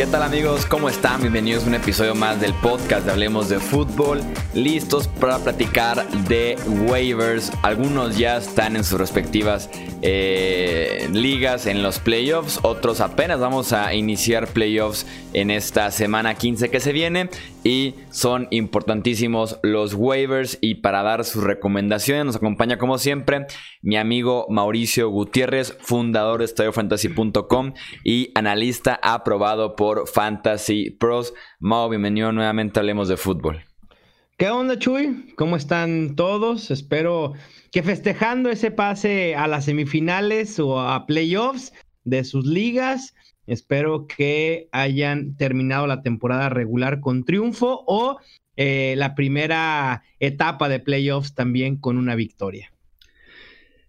¿Qué tal amigos? ¿Cómo están? Bienvenidos a un episodio más del podcast Hablemos de Fútbol. Listos para platicar de waivers. Algunos ya están en sus respectivas eh, ligas en los playoffs. Otros apenas vamos a iniciar playoffs en esta semana 15 que se viene. Y son importantísimos los waivers. Y para dar sus recomendaciones nos acompaña como siempre mi amigo Mauricio Gutiérrez, fundador de EstadioFantasy.com y analista aprobado por Fantasy Pros. Mao, bienvenido nuevamente, hablemos de fútbol. ¿Qué onda, Chuy? ¿Cómo están todos? Espero que festejando ese pase a las semifinales o a playoffs de sus ligas, espero que hayan terminado la temporada regular con triunfo o eh, la primera etapa de playoffs también con una victoria.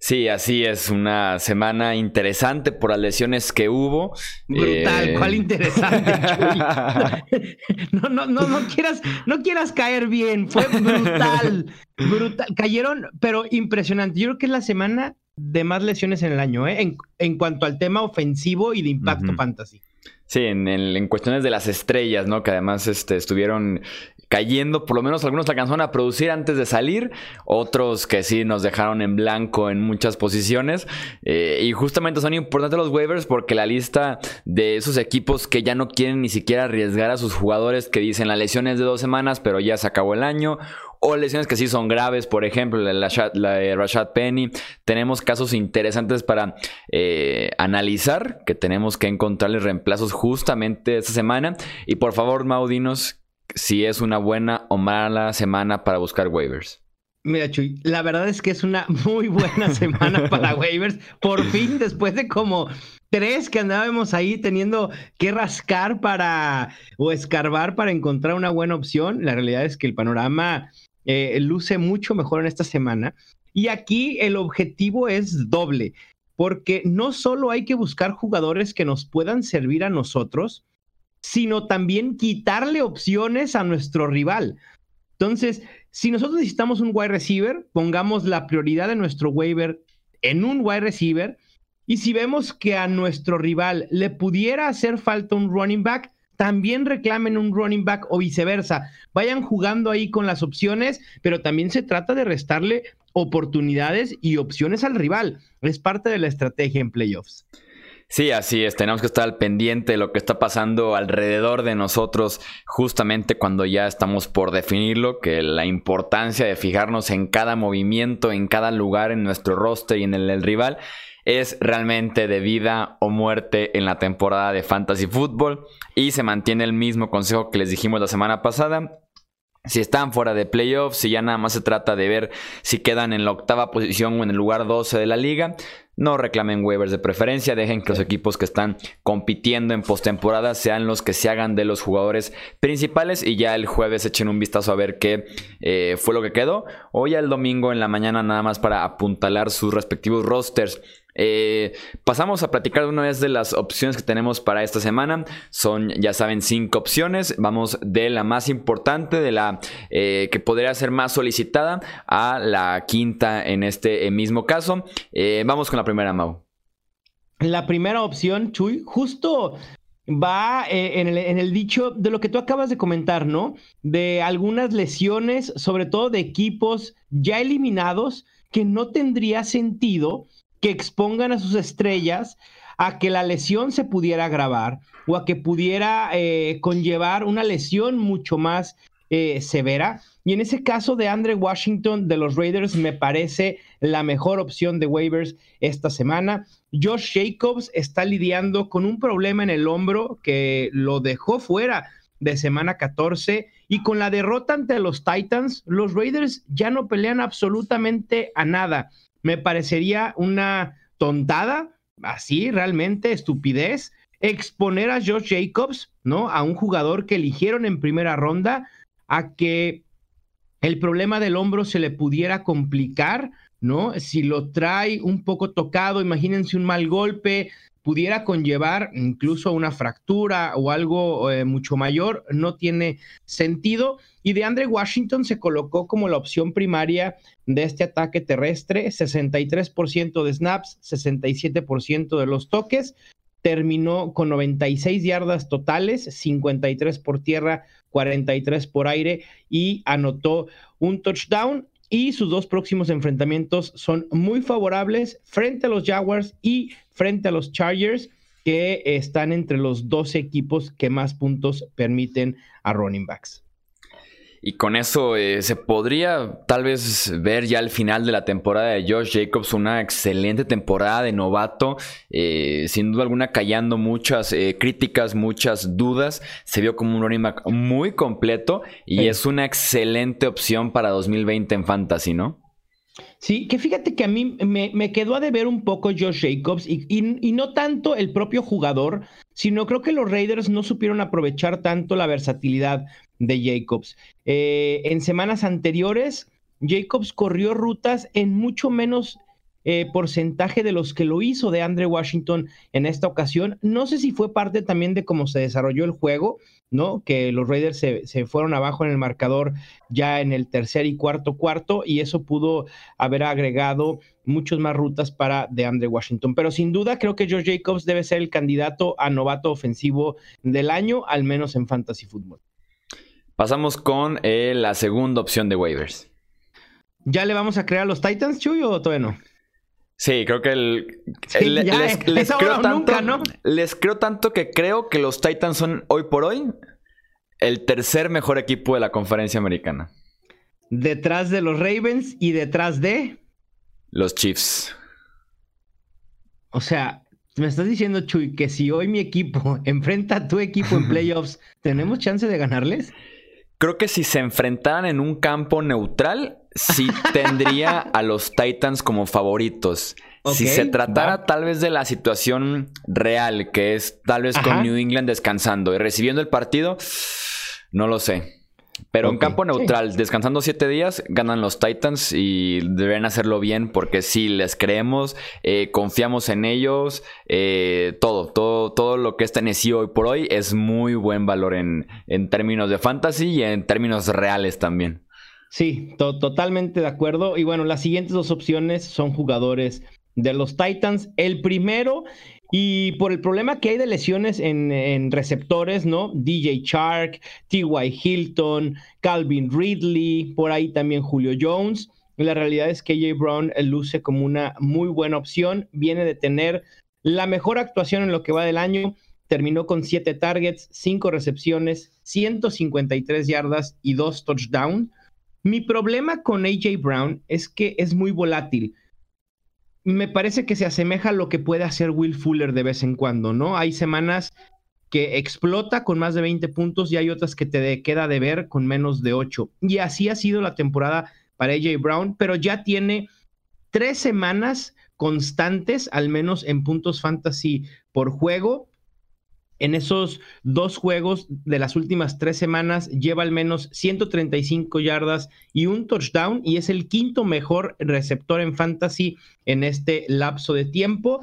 Sí, así es, una semana interesante por las lesiones que hubo. Brutal, eh, ¿cuál interesante? no, no, no, no quieras, no quieras caer bien, fue brutal, brutal. Cayeron, pero impresionante. Yo creo que es la semana de más lesiones en el año, ¿eh? en, cuanto al tema ofensivo y de impacto fantasy. Sí, en, en, cuestiones de las estrellas, ¿no? Que además este, estuvieron cayendo, por lo menos algunos alcanzaron a producir antes de salir, otros que sí nos dejaron en blanco en muchas posiciones. Eh, y justamente son importantes los waivers porque la lista de esos equipos que ya no quieren ni siquiera arriesgar a sus jugadores, que dicen la lesión es de dos semanas, pero ya se acabó el año, o lesiones que sí son graves, por ejemplo, la, de Rashad Penny. Tenemos casos interesantes para eh, analizar, que tenemos que encontrarles reemplazos justamente esta semana. Y por favor, Maudinos, si es una buena o mala semana para buscar waivers. Mira, Chuy, la verdad es que es una muy buena semana para waivers. Por fin, después de como tres que andábamos ahí teniendo que rascar para o escarbar para encontrar una buena opción, la realidad es que el panorama eh, luce mucho mejor en esta semana. Y aquí el objetivo es doble, porque no solo hay que buscar jugadores que nos puedan servir a nosotros, sino también quitarle opciones a nuestro rival. Entonces, si nosotros necesitamos un wide receiver, pongamos la prioridad de nuestro waiver en un wide receiver. Y si vemos que a nuestro rival le pudiera hacer falta un running back, también reclamen un running back o viceversa. Vayan jugando ahí con las opciones, pero también se trata de restarle oportunidades y opciones al rival. Es parte de la estrategia en playoffs. Sí, así es. Tenemos que estar al pendiente de lo que está pasando alrededor de nosotros, justamente cuando ya estamos por definirlo, que la importancia de fijarnos en cada movimiento, en cada lugar en nuestro roster y en el del rival es realmente de vida o muerte en la temporada de Fantasy Football y se mantiene el mismo consejo que les dijimos la semana pasada. Si están fuera de playoffs, si ya nada más se trata de ver si quedan en la octava posición o en el lugar 12 de la liga, no reclamen waivers de preferencia, dejen que los equipos que están compitiendo en postemporada sean los que se hagan de los jugadores principales y ya el jueves echen un vistazo a ver qué eh, fue lo que quedó. O ya el domingo en la mañana nada más para apuntalar sus respectivos rosters. Eh, pasamos a platicar de una vez de las opciones que tenemos para esta semana. Son, ya saben, cinco opciones. Vamos de la más importante, de la eh, que podría ser más solicitada, a la quinta en este mismo caso. Eh, vamos con la primera, Mau. La primera opción, Chuy, justo va en el, en, el, dicho de lo que tú acabas de comentar, ¿no? De algunas lesiones, sobre todo de equipos ya eliminados, que no tendría sentido que expongan a sus estrellas a que la lesión se pudiera agravar o a que pudiera eh, conllevar una lesión mucho más eh, severa. Y en ese caso de Andre Washington de los Raiders me parece la mejor opción de waivers esta semana. Josh Jacobs está lidiando con un problema en el hombro que lo dejó fuera de semana 14 y con la derrota ante los Titans, los Raiders ya no pelean absolutamente a nada me parecería una tontada, así realmente, estupidez, exponer a Josh Jacobs, ¿no? A un jugador que eligieron en primera ronda, a que el problema del hombro se le pudiera complicar, ¿no? Si lo trae un poco tocado, imagínense un mal golpe, pudiera conllevar incluso una fractura o algo eh, mucho mayor, no tiene sentido. Y de Andre Washington se colocó como la opción primaria de este ataque terrestre, 63% de snaps, 67% de los toques. terminó con 96 yardas totales, 53 por tierra, 43 por aire y anotó un touchdown. Y sus dos próximos enfrentamientos son muy favorables frente a los Jaguars y frente a los Chargers, que están entre los dos equipos que más puntos permiten a running backs. Y con eso eh, se podría tal vez ver ya al final de la temporada de Josh Jacobs una excelente temporada de novato, eh, sin duda alguna callando muchas eh, críticas, muchas dudas. Se vio como un running back muy completo y es una excelente opción para 2020 en Fantasy, ¿no? Sí, que fíjate que a mí me, quedó a deber un poco Josh Jacobs y, no tanto el propio jugador, sino creo que los Raiders no supieron aprovechar tanto la versatilidad de Jacobs. Eh, en semanas anteriores, Jacobs corrió rutas en mucho menos eh, porcentaje de los que lo hizo de Andre Washington en esta ocasión. No sé si fue parte también de cómo se desarrolló el juego, ¿no? Que los Raiders se, se, fueron abajo en el marcador ya en el tercer y cuarto cuarto y eso pudo haber agregado muchas más rutas para de Andre Washington. Pero sin duda creo que George Jacobs debe ser el candidato a novato ofensivo del año, al menos en Fantasy Football. Pasamos con eh, la segunda opción de waivers. ¿Ya le vamos a crear a los Titans, Chuy, o todavía no? Sí, creo que el, les, creo tanto, ¿no? les creo tanto que creo que los Titans son hoy por hoy el tercer mejor equipo de la conferencia americana. Detrás de los Ravens y detrás de los Chiefs. O sea, me estás diciendo, Chuy, que si hoy mi equipo enfrenta a tu equipo en playoffs, ¿tenemos chance de ganarles? Creo que si se enfrentaran en un campo neutral, sí tendría a los Titans como favoritos. si se tratara tal vez de la situación real, que es tal vez con New England descansando y recibiendo el partido, no lo sé. Pero en campo neutral, descansando siete días, ganan los Titans y deben hacerlo bien porque si les creemos, eh, confiamos en ellos, eh, todo, todo, todo lo que es Tennessee hoy por hoy es muy buen valor en, en términos de fantasy y en términos reales también. Sí, totalmente de acuerdo. Y bueno, las siguientes dos opciones son jugadores de los Titans. El primero y por el problema que hay de lesiones en, receptores, ¿no? DJ Chark, T.Y. Hilton, Calvin Ridley, por ahí también Julio Jones. La realidad es que J. Brown luce como una muy buena opción. Viene de tener la mejor actuación en lo que va del año. Terminó con siete targets, cinco recepciones, 153 yardas y dos touchdowns. Mi problema con AJ Brown es que es muy volátil me parece que se asemeja a lo que puede hacer Will Fuller de vez en cuando, ¿no? Hay semanas que explota con más de 20 puntos y hay otras que te queda de ver con menos de 8. Y así ha sido la temporada para AJ Brown, pero ya tiene tres semanas constantes, al menos en puntos fantasy por juego, en esos dos juegos de las últimas tres semanas lleva al menos 135 yardas y un touchdown y es el quinto mejor receptor en fantasy en este lapso de tiempo.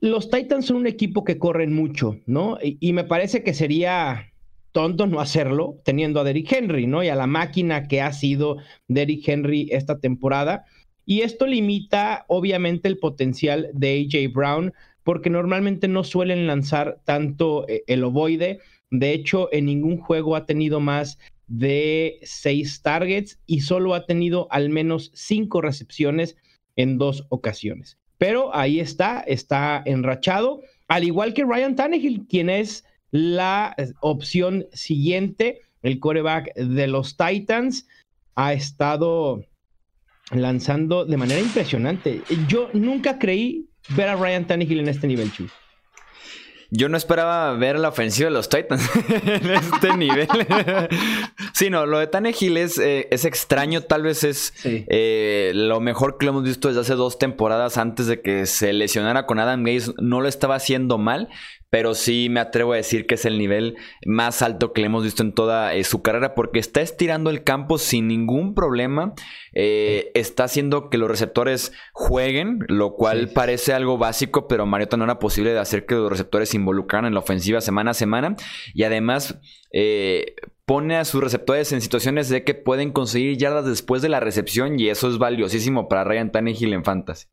Los Titans son un equipo que corren mucho, ¿no? Y, me parece que sería tonto no hacerlo teniendo a Derrick Henry, ¿no? Y a la máquina que ha sido Derrick Henry esta temporada. Y esto limita obviamente el potencial de AJ Brown porque normalmente no suelen lanzar tanto eh, el ovoide. De hecho, en ningún juego ha tenido más de seis targets y solo ha tenido al menos cinco recepciones en dos ocasiones. Pero ahí está, está enrachado, al igual que Ryan Tannehill, quien es la eh, opción siguiente, el coreback de los Titans, ha estado lanzando de manera impresionante. Yo nunca creí ver a Ryan Tannehill en este nivel, Chu. Yo no esperaba ver la ofensiva de los Titans en este nivel. Sí, no, lo de Tannehill es, eh, es extraño, tal vez es eh, lo mejor que lo hemos visto desde hace dos temporadas antes de que se lesionara con Adam Gates. No lo estaba haciendo mal, pero sí me atrevo a decir que es el nivel más alto que le hemos visto en toda eh, su carrera porque está estirando el campo sin ningún problema, eh, está haciendo que los receptores jueguen, lo cual parece algo básico, pero Mariota no era posible de hacer que los receptores se involucraran en la ofensiva semana a semana. Y además... Eh, pone a sus receptores en situaciones de que pueden conseguir yardas después de la recepción y eso es valiosísimo para Ryan Tannehill en Fantasy.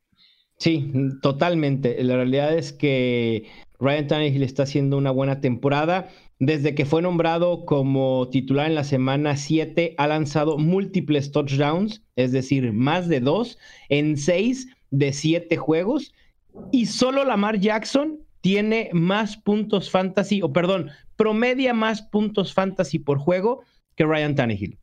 Sí, totalmente. La realidad es que Ryan Tannehill está haciendo una buena temporada. Desde que fue nombrado como titular en la semana 7, ha lanzado múltiples touchdowns, es decir, más de dos en seis de siete juegos. Y solo Lamar Jackson tiene más puntos fantasy, o perdón, promedia más puntos fantasy por juego que Ryan Tannehill.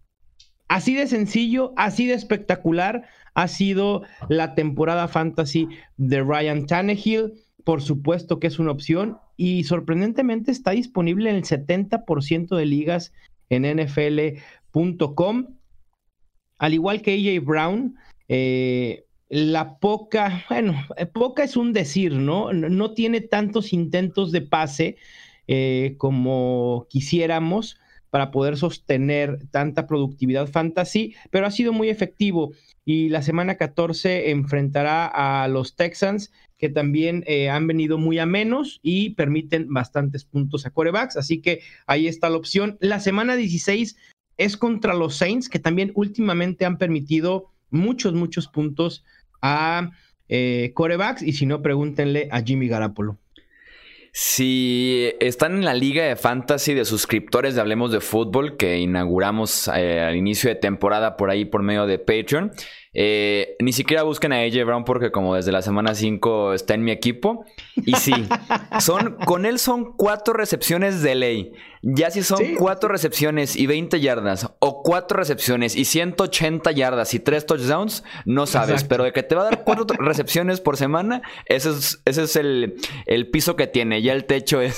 Así de sencillo, así de espectacular ha sido la temporada fantasy de Ryan Tannehill. Por supuesto que es una opción y sorprendentemente está disponible en el 70% de ligas en nfl.com. Al igual que AJ Brown, eh, la poca, bueno, eh, poca es un decir, ¿no? No tiene tantos intentos de pase eh, como quisiéramos para poder sostener tanta productividad fantasy, pero ha sido muy efectivo y la semana 14 enfrentará a los Texans que también eh, han venido muy a menos y permiten bastantes puntos a corebacks, así que ahí está la opción. La semana 16 es contra los Saints que también últimamente han permitido muchos, muchos puntos a eh, corebacks y si no, pregúntenle a Jimmy Garapolo. Si están en la liga de fantasy de suscriptores de Hablemos de Fútbol que inauguramos eh, al inicio de temporada por ahí por medio de Patreon, eh, ni siquiera busquen a AJ Brown porque como desde la semana 5 está en mi equipo. Y sí, son, con él son cuatro recepciones de ley. Ya si son cuatro recepciones y 20 yardas, o cuatro recepciones y 180 yardas y tres touchdowns, no sabes. Pero de que te va a dar cuatro recepciones por semana, ese es, ese es el, piso que tiene. Ya el techo es,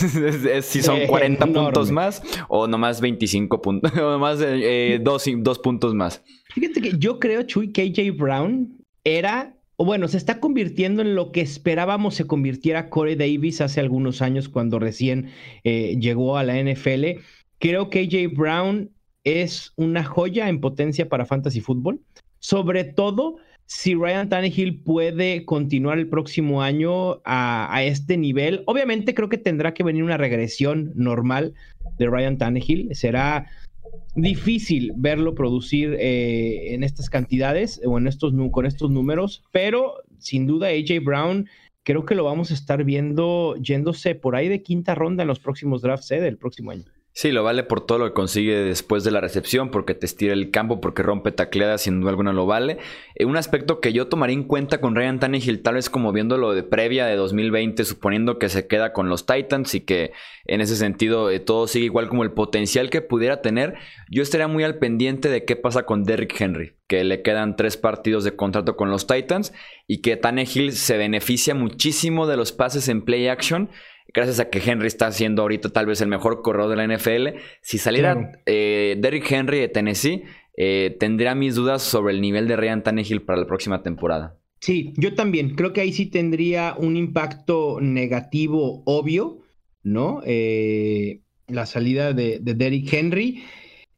si son 40 puntos más o nomás 25 puntos, o nomás eh, dos, dos puntos más. Fíjate que yo creo, Chuy, que AJ Brown era, o bueno, se está convirtiendo en lo que esperábamos se convirtiera Corey Davis hace algunos años cuando recién eh, llegó a la NFL. Creo que AJ Brown es una joya en potencia para fantasy fútbol, sobre todo si Ryan Tannehill puede continuar el próximo año a, a, este nivel. Obviamente creo que tendrá que venir una regresión normal de Ryan Tannehill. Será difícil verlo producir eh, en estas cantidades o en estos, con estos números, pero sin duda AJ Brown creo que lo vamos a estar viendo yéndose por ahí de quinta ronda en los próximos drafts eh, del próximo año. Sí, lo vale por todo lo que consigue después de la recepción, porque te estira el campo, porque rompe tacleadas, sin duda alguna lo vale. Eh, un aspecto que yo tomaría en cuenta con Ryan Tannehill, tal vez como viéndolo de previa de 2020, suponiendo que se queda con los Titans y que en ese sentido eh, todo sigue igual como el potencial que pudiera tener, yo estaría muy al pendiente de qué pasa con Derrick Henry, que le quedan tres partidos de contrato con los Titans y que Tannehill se beneficia muchísimo de los pases en play action gracias a que Henry está siendo ahorita tal vez el mejor corredor de la NFL. Si saliera eh, Derrick Henry de Tennessee, eh, tendría mis dudas sobre el nivel de Ryan Tannehill para la próxima temporada. Sí, yo también. Creo que ahí sí tendría un impacto negativo obvio, ¿no? Eh, la salida de, de Derrick Henry.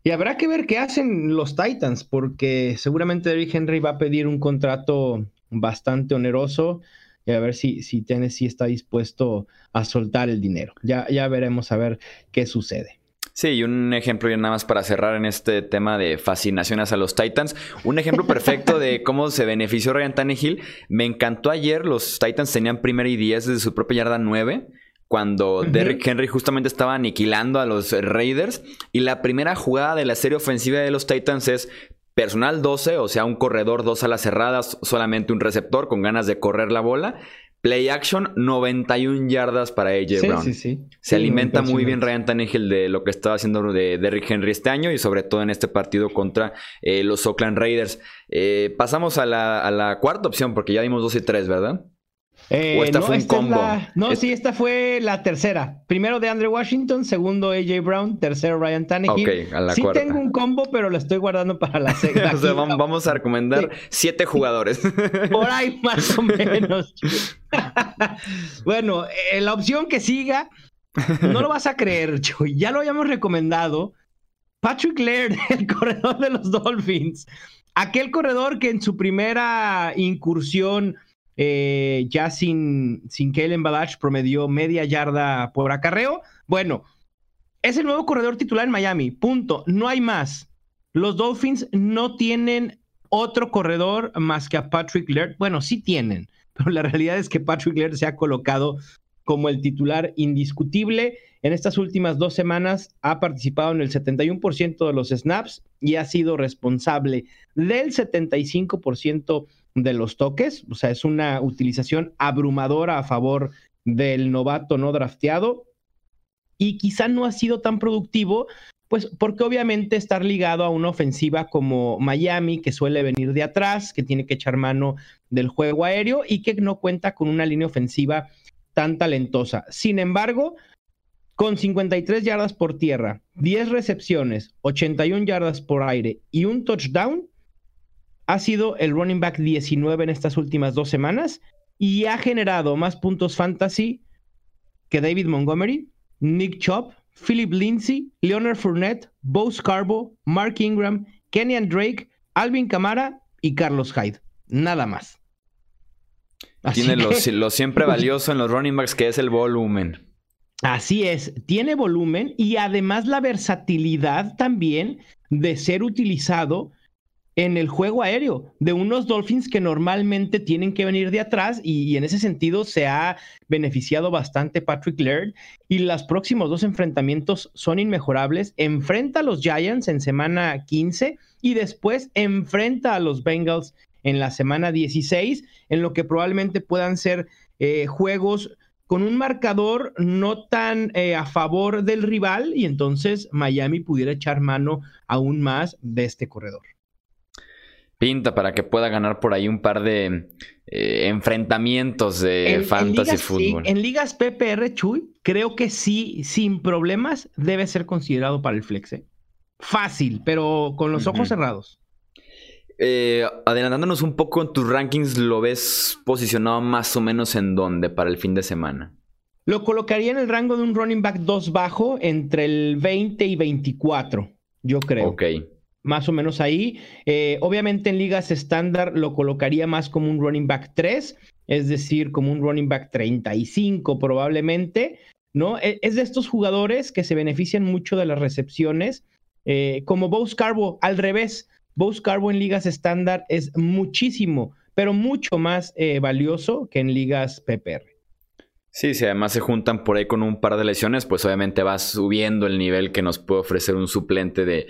Y habrá que ver qué hacen los Titans, porque seguramente Derrick Henry va a pedir un contrato bastante oneroso y a ver si, si Tennessee está dispuesto a soltar el dinero. Ya, ya veremos a ver qué sucede. Sí, y un ejemplo ya nada más para cerrar en este tema de fascinaciones a los Titans. Un ejemplo perfecto de cómo se benefició Ryan Tannehill. Me encantó ayer, los Titans tenían primera y 10 desde su propia yarda 9 cuando Derrick Henry justamente estaba aniquilando a los Raiders. Y la primera jugada de la serie ofensiva de los Titans es Personal 12, o sea, un corredor, dos alas cerradas, solamente un receptor con ganas de correr la bola. Play action, 91 yardas para AJ Brown. Sí, sí. Se alimenta muy bien Ryan Tannehill de lo que estaba haciendo de Derrick Henry este año y sobre todo en este partido contra eh, los Oakland Raiders. Eh, pasamos a la, a la, cuarta opción porque ya dimos 2 y 3, ¿verdad? Eh, ¿O esta no, fue un combo? No, sí, esta fue la tercera. Primero de Andre Washington, segundo AJ Brown, tercero Ryan Tannehill. Ok, a la sí cuarta. tengo un combo, pero lo estoy guardando para la segunda. o sea, vamos a recomendar siete jugadores. Por ahí más o menos. bueno, eh, la opción que siga, no lo vas a creer, Chuy. Ya lo habíamos recomendado. Patrick Laird, el corredor de los Dolphins. Aquel corredor que en su primera incursión eh, ya sin, sin Kalen Balach promedió media yarda por acarreo. Bueno, es el nuevo corredor titular en Miami, punto. No hay más. Los Dolphins no tienen otro corredor más que a Patrick Laird. Bueno, sí tienen, pero la realidad es que Patrick Laird se ha colocado como el titular indiscutible. En estas últimas dos semanas ha participado en el 71% de los snaps y ha sido responsable del 75% de los toques. O sea, es una utilización abrumadora a favor del novato no drafteado. Y quizá no ha sido tan productivo, pues porque obviamente estar ligado a una ofensiva como Miami, que suele venir de atrás, que tiene que echar mano del juego aéreo y que no cuenta con una línea ofensiva tan talentosa. Sin embargo, con 53 yardas por tierra, 10 recepciones, 81 yardas por aire y un touchdown, ha sido el running back 19 en estas últimas dos semanas y ha generado más puntos fantasy que David Montgomery, Nick Chop, Philip Lindsay, Leonard Fournette, Bo Scarbo, Mark Ingram, Kenyan Drake, Alvin Kamara y Carlos Hyde. Nada más. Tiene lo, siempre valioso en los running backs, que es el volumen. Así es, tiene volumen y además la versatilidad también de ser utilizado en el juego aéreo de unos Dolphins que normalmente tienen que venir de atrás y, en ese sentido se ha beneficiado bastante Patrick Laird y los próximos dos enfrentamientos son inmejorables. Enfrenta a los Giants en semana 15 y después enfrenta a los Bengals en la semana 16, en lo que probablemente puedan ser eh, juegos con un marcador no tan eh, a favor del rival y entonces Miami pudiera echar mano aún más de este corredor. Pinta para que pueda ganar por ahí un par de eh, enfrentamientos de fantasy fútbol. en ligas PPR, Chuy, creo que sí, sin problemas, debe ser considerado para el flex. Fácil, pero con los ojos cerrados. Eh, adelantándonos un poco en tus rankings, ¿lo ves posicionado más o menos en dónde para el fin de semana? Lo colocaría en el rango de un running back 2 bajo entre el 20 y 24, yo creo. Ok. Más o menos ahí. Eh, obviamente en ligas estándar lo colocaría más como un running back 3, es decir, como un running back 35 probablemente, ¿no? E, es de estos jugadores que se benefician mucho de las recepciones, eh, como Bo Carbo, al revés. Bo Carbo en ligas estándar es muchísimo, pero mucho más eh, valioso que en ligas PPR. Sí, si además se juntan por ahí con un par de lesiones, pues obviamente va subiendo el nivel que nos puede ofrecer un suplente de,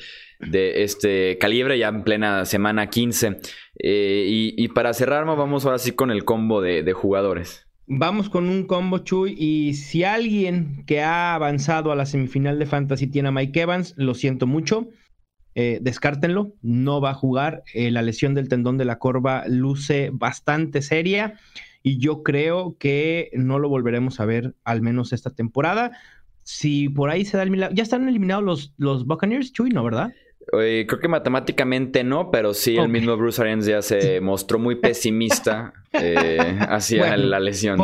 este calibre ya en plena semana 15. Eh, y, para cerrar, vamos ahora sí con el combo de, de jugadores. Vamos con un combo, Chuy. Y si alguien que ha avanzado a la semifinal de Fantasy tiene a Mike Evans, lo siento mucho. Eh, descártenlo, no va a jugar. Eh, la lesión del tendón de la corva luce bastante seria y yo creo que no lo volveremos a ver al menos esta temporada. Si por ahí se da el milagro, ya están eliminados los, los Buccaneers, Chuy, ¿no, verdad? Eh, creo que matemáticamente no, pero sí, el mismo Bruce Arians ya se mostró muy pesimista hacia la lesión.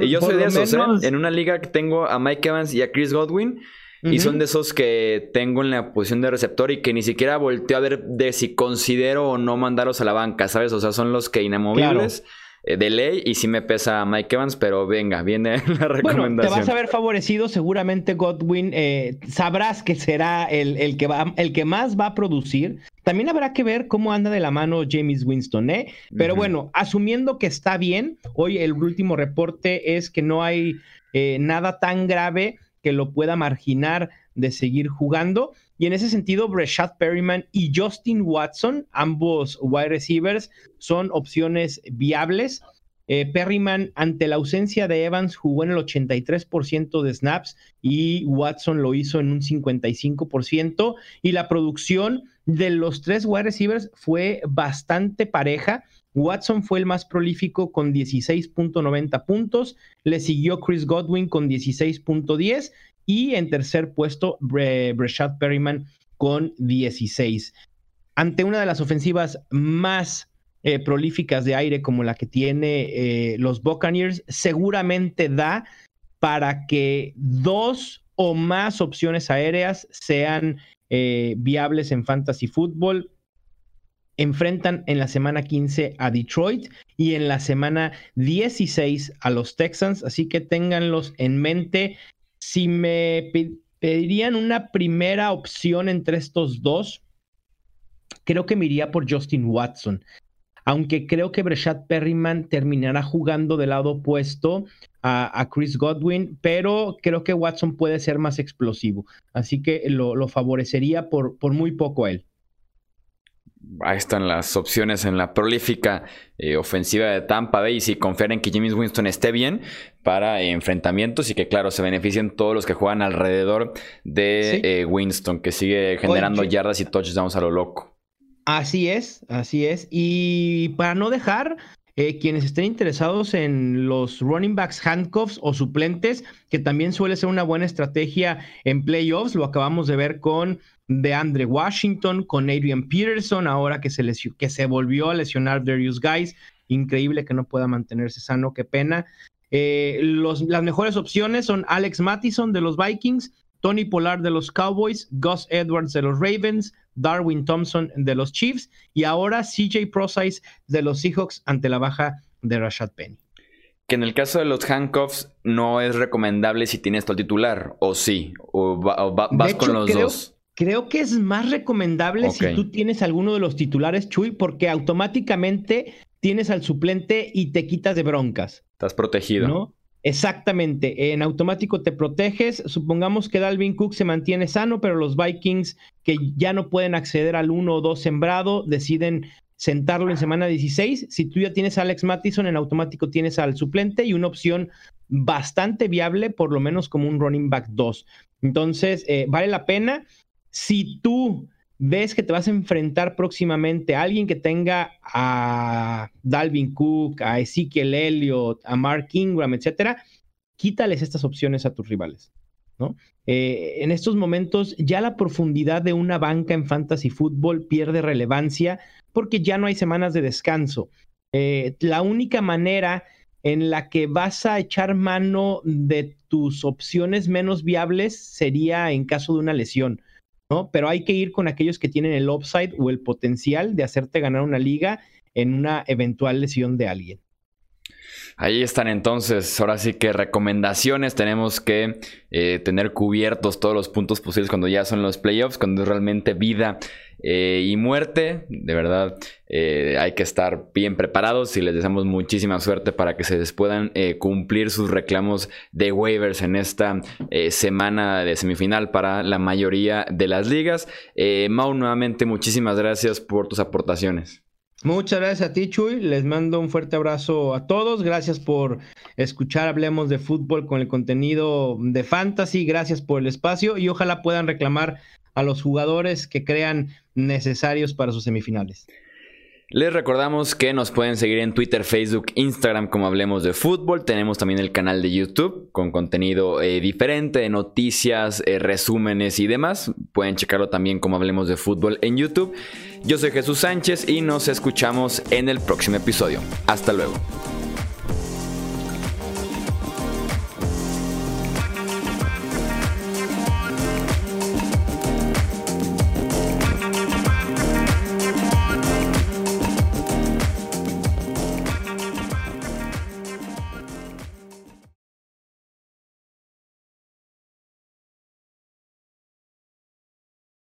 y yo soy de esos, En una liga que tengo a Mike Evans y a Chris Godwin, y son de esos que tengo en la posición de receptor y que ni siquiera volteo a ver de si considero o no mandarlos a la banca, ¿sabes? O sea, son los que inamovibles. Eh, de ley y sí me pesa Mike Evans, pero venga, viene la recomendación. Bueno, te vas a ver favorecido, seguramente Godwin, eh, sabrás que será el, el, que va, el que más va a producir. También habrá que ver cómo anda de la mano James Winston, ¿eh? Pero bueno, asumiendo que está bien, hoy el último reporte es que no hay eh, nada tan grave que lo pueda marginar de seguir jugando. Y en ese sentido, Breshad Perryman y Justin Watson, ambos wide receivers, son opciones viables. Eh, Perryman, ante la ausencia de Evans, jugó en el 83% de snaps y Watson lo hizo en un 55%. Y la producción de los tres wide receivers fue bastante pareja. Watson fue el más prolífico con 16.90 puntos, le siguió Chris Godwin con 16.10 y en tercer puesto Breshad Perryman con 16. Ante una de las ofensivas más eh, prolíficas de aire como la que tiene eh, los Buccaneers, seguramente da para que dos o más opciones aéreas sean eh, viables en fantasy football enfrentan en la semana 15 a Detroit y en la semana 16 a los Texans, así que ténganlos en mente. Si me pedirían una primera opción entre estos dos, creo que me iría por Justin Watson. aunque creo que Breshad Perryman terminará jugando del lado opuesto a, Chris Godwin, pero creo que Watson puede ser más explosivo, así que lo, favorecería por, por muy poco a él ahí están las opciones en la prolífica eh, ofensiva de Tampa Bay. Y si confían en que James Winston esté bien para enfrentamientos y que, claro, se beneficien todos los que juegan alrededor de eh, Winston, que sigue generando yardas y touchdowns a lo loco. Así es, así es. Y para no dejar. Eh, quienes estén interesados en los running backs handcuffs o suplentes, que también suele ser una buena estrategia en playoffs, lo acabamos de ver con de Andre Washington, con Adrian Peterson, ahora que se, que se volvió a lesionar Darius Guys. Increíble que no pueda mantenerse sano, qué pena. Eh, las mejores opciones son Alex Mattison de los Vikings, Tony Pollard de los Cowboys, Gus Edwards de los Ravens, Darwin Thompson de los Chiefs y ahora CJ Procise de los Seahawks ante la baja de Rashad Penny. Que en el caso de los handcuffs no es recomendable si tienes todo titular, o sí, o, vas con los dos. Creo que es más recomendable si tú tienes alguno de los titulares, Chuy, porque automáticamente tienes al suplente y te quitas de broncas. Estás protegido. ¿no? Exactamente, en automático te proteges. Supongamos que Dalvin Cook se mantiene sano, pero los Vikings que ya no pueden acceder al 1 o 2 sembrado deciden sentarlo en semana 16. Si tú ya tienes a Alex Mattison, en automático tienes al suplente y una opción bastante viable, por lo menos como un running back 2. Entonces, eh, vale la pena. Si tú ves que te vas a enfrentar próximamente a alguien que tenga a Dalvin Cook, a Ezekiel Elliott, a Mark Ingram, etcétera, quítales estas opciones a tus rivales. ¿no? Eh, en estos momentos ya la profundidad de una banca en fantasy fútbol pierde relevancia porque ya no hay semanas de descanso. Eh, la única manera en la que vas a echar mano de tus opciones menos viables sería en caso de una lesión. ¿No? Pero hay que ir con aquellos que tienen el upside o el potencial de hacerte ganar una liga en una eventual lesión de alguien. Ahí están entonces, ahora sí que recomendaciones, tenemos que eh, tener cubiertos todos los puntos posibles cuando ya son los playoffs, cuando es realmente vida eh, y muerte. De verdad, eh, hay que estar bien preparados y les deseamos muchísima suerte para que se les puedan cumplir sus reclamos de waivers en esta semana de semifinal para la mayoría de las ligas. Mau, nuevamente muchísimas gracias por tus aportaciones. Muchas gracias a ti, Chuy. Les mando un fuerte abrazo a todos. Gracias por escuchar Hablemos de Fútbol con el contenido de Fantasy. Gracias por el espacio y ojalá puedan reclamar a los jugadores que crean necesarios para sus semifinales. Les recordamos que nos pueden seguir en Twitter, Facebook, Instagram como Hablemos de Fútbol. Tenemos también el canal de YouTube con contenido eh, diferente, noticias, eh, resúmenes y demás. Pueden checarlo también como Hablemos de Fútbol en YouTube. Yo soy Jesús Sánchez y nos escuchamos en el próximo episodio. Hasta luego.